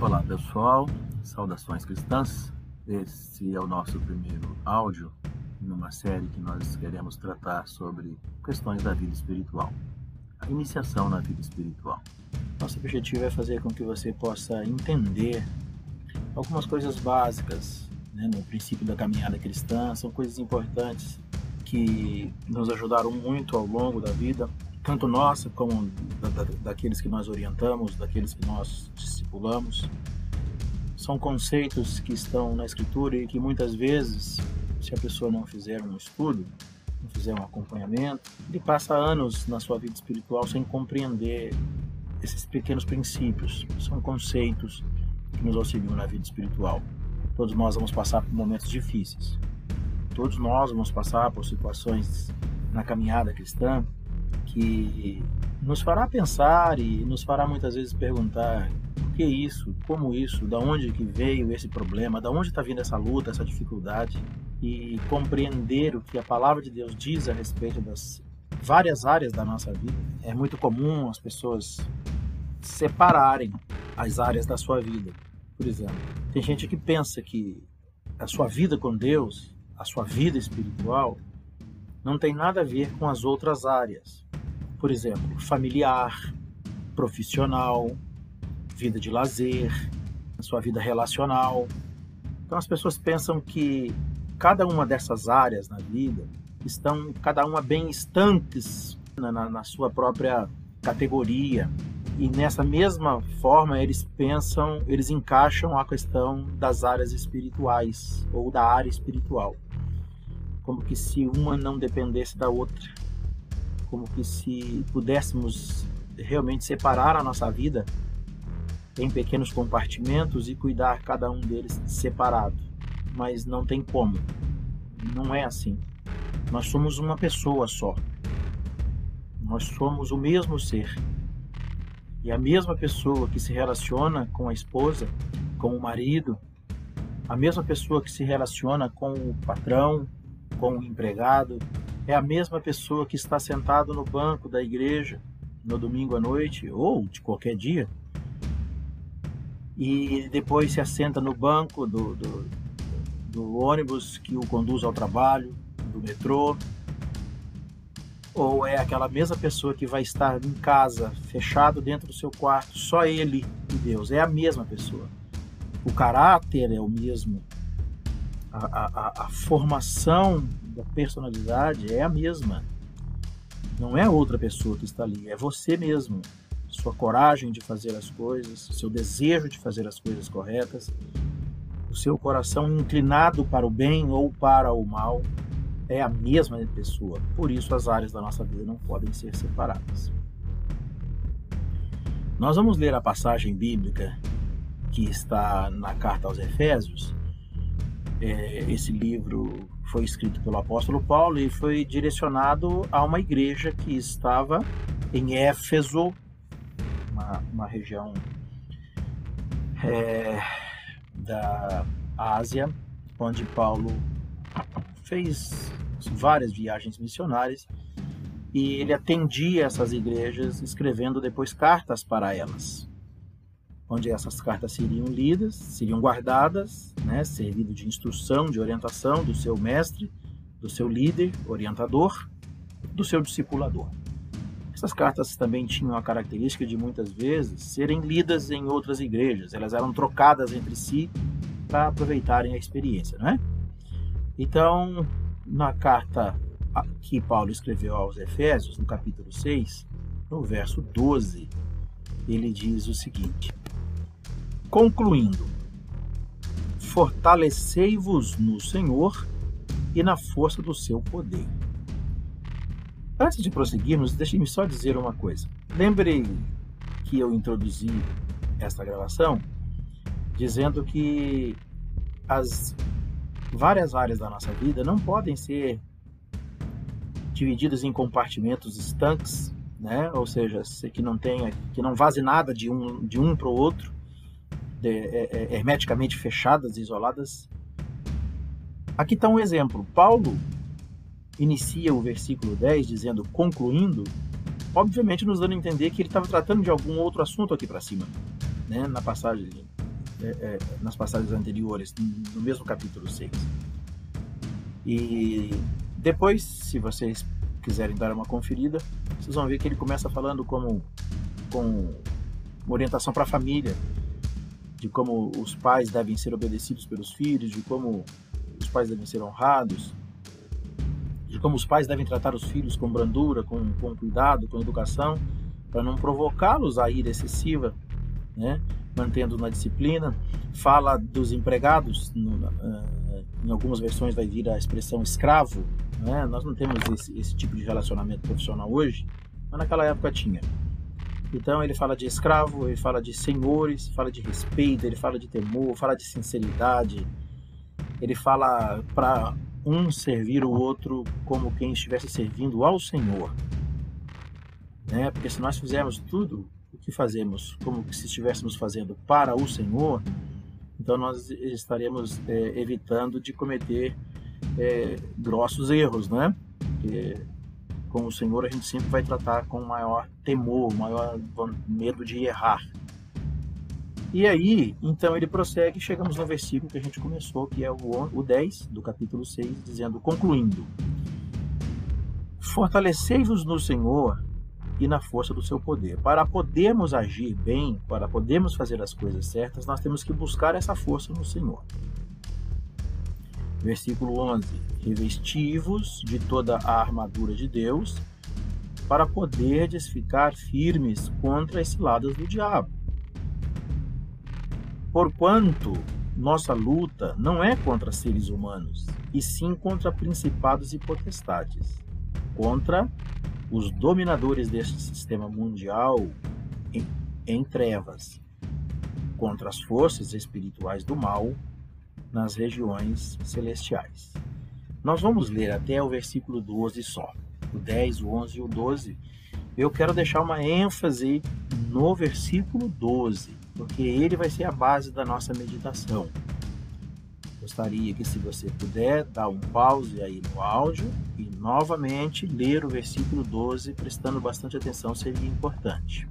Olá pessoal, saudações cristãs. Esse é o nosso primeiro áudio numa série que nós queremos tratar sobre questões da vida espiritual, a iniciação na vida espiritual. Nosso objetivo é fazer com que você possa entender algumas coisas básicas né, no princípio da caminhada cristã, são coisas importantes que nos ajudaram muito ao longo da vida, tanto nossa como da, da, daqueles que nós orientamos, daqueles que nós discipulamos. São conceitos que estão na Escritura e que muitas vezes, se a pessoa não fizer um estudo, não fizer um acompanhamento, ele passa anos na sua vida espiritual sem compreender esses pequenos princípios. São conceitos que nos auxiliam na vida espiritual. Todos nós vamos passar por momentos difíceis. Todos nós vamos passar por situações na caminhada cristã que nos fará pensar e nos fará muitas vezes perguntar o que é isso, como isso, da onde que veio esse problema, da onde está vindo essa luta, essa dificuldade e compreender o que a palavra de Deus diz a respeito das várias áreas da nossa vida. É muito comum as pessoas separarem as áreas da sua vida. Por exemplo, tem gente que pensa que a sua vida com Deus, a sua vida espiritual, não tem nada a ver com as outras áreas. Por exemplo, familiar, profissional, vida de lazer, sua vida relacional. Então as pessoas pensam que cada uma dessas áreas na vida estão cada uma bem estanques na, na, na sua própria categoria, e nessa mesma forma eles pensam, eles encaixam a questão das áreas espirituais ou da área espiritual, como que se uma não dependesse da outra, como que se pudéssemos realmente separar a nossa vida em pequenos compartimentos e cuidar cada um deles separado, mas não tem como. Não é assim. Nós somos uma pessoa só. Nós somos o mesmo ser e a mesma pessoa que se relaciona com a esposa, com o marido, a mesma pessoa que se relaciona com o patrão, com o empregado, é a mesma pessoa que está sentado no banco da igreja no domingo à noite ou de qualquer dia e depois se assenta no banco do, do, do ônibus que o conduz ao trabalho, do metrô, ou é aquela mesma pessoa que vai estar em casa, fechado dentro do seu quarto, só ele e Deus? É a mesma pessoa. O caráter é o mesmo. A, a, a formação da personalidade é a mesma. Não é outra pessoa que está ali, é você mesmo. Sua coragem de fazer as coisas, seu desejo de fazer as coisas corretas, o seu coração inclinado para o bem ou para o mal, é a mesma pessoa. Por isso, as áreas da nossa vida não podem ser separadas. Nós vamos ler a passagem bíblica que está na carta aos Efésios. É, esse livro foi escrito pelo apóstolo Paulo e foi direcionado a uma igreja que estava em Éfeso, uma, uma região é, da Ásia, onde Paulo fez várias viagens missionárias e ele atendia essas igrejas escrevendo depois cartas para elas, onde essas cartas seriam lidas, seriam guardadas, né, servindo de instrução, de orientação do seu mestre, do seu líder, orientador, do seu discipulador. Essas cartas também tinham a característica de muitas vezes serem lidas em outras igrejas, elas eram trocadas entre si para aproveitarem a experiência, não é? Então, na carta que Paulo escreveu aos Efésios, no capítulo 6, no verso 12, ele diz o seguinte: Concluindo, fortalecei-vos no Senhor e na força do seu poder. Antes de prosseguirmos, deixe-me só dizer uma coisa. Lembrei que eu introduzi esta gravação dizendo que as várias áreas da nossa vida não podem ser divididas em compartimentos estanques, né? Ou seja, que não tenha, que não vaze nada de um de um para o outro, hermeticamente fechadas, isoladas. Aqui está um exemplo. Paulo inicia o versículo 10 dizendo concluindo, obviamente nos dando a entender que ele estava tratando de algum outro assunto aqui para cima, né? Na passagem é, é, nas passagens anteriores, no mesmo capítulo 6. E depois, se vocês quiserem dar uma conferida, vocês vão ver que ele começa falando como com uma orientação para a família, de como os pais devem ser obedecidos pelos filhos, de como os pais devem ser honrados, de como os pais devem tratar os filhos com brandura, com, com cuidado, com educação, para não provocá-los a ira excessiva, né? mantendo na disciplina. Fala dos empregados, no, uh, em algumas versões vai vir a expressão escravo. Né? Nós não temos esse, esse tipo de relacionamento profissional hoje, mas naquela época tinha. Então ele fala de escravo, ele fala de senhores, fala de respeito, ele fala de temor, fala de sinceridade. Ele fala para um servir o outro como quem estivesse servindo ao Senhor. Né? Porque se nós fizermos tudo o que fazemos como se estivéssemos fazendo para o Senhor, então nós estaremos é, evitando de cometer é, grossos erros, né? Porque com o Senhor a gente sempre vai tratar com maior temor, maior medo de errar. E aí, então ele prossegue chegamos no versículo que a gente começou, que é o 10 do capítulo 6, dizendo, concluindo: Fortalecei-vos no Senhor e na força do seu poder. Para podermos agir bem, para podermos fazer as coisas certas, nós temos que buscar essa força no Senhor. Versículo 11: Revestivos de toda a armadura de Deus, para poderdes ficar firmes contra as ciladas do diabo. Porquanto nossa luta não é contra seres humanos, e sim contra principados e potestades, contra os dominadores deste sistema mundial em, em trevas, contra as forças espirituais do mal nas regiões celestiais. Nós vamos ler até o versículo 12 só, o 10, o 11 e o 12. Eu quero deixar uma ênfase no versículo 12, porque ele vai ser a base da nossa meditação. Gostaria que, se você puder, dar um pause aí no áudio e novamente ler o versículo 12, prestando bastante atenção, seria importante.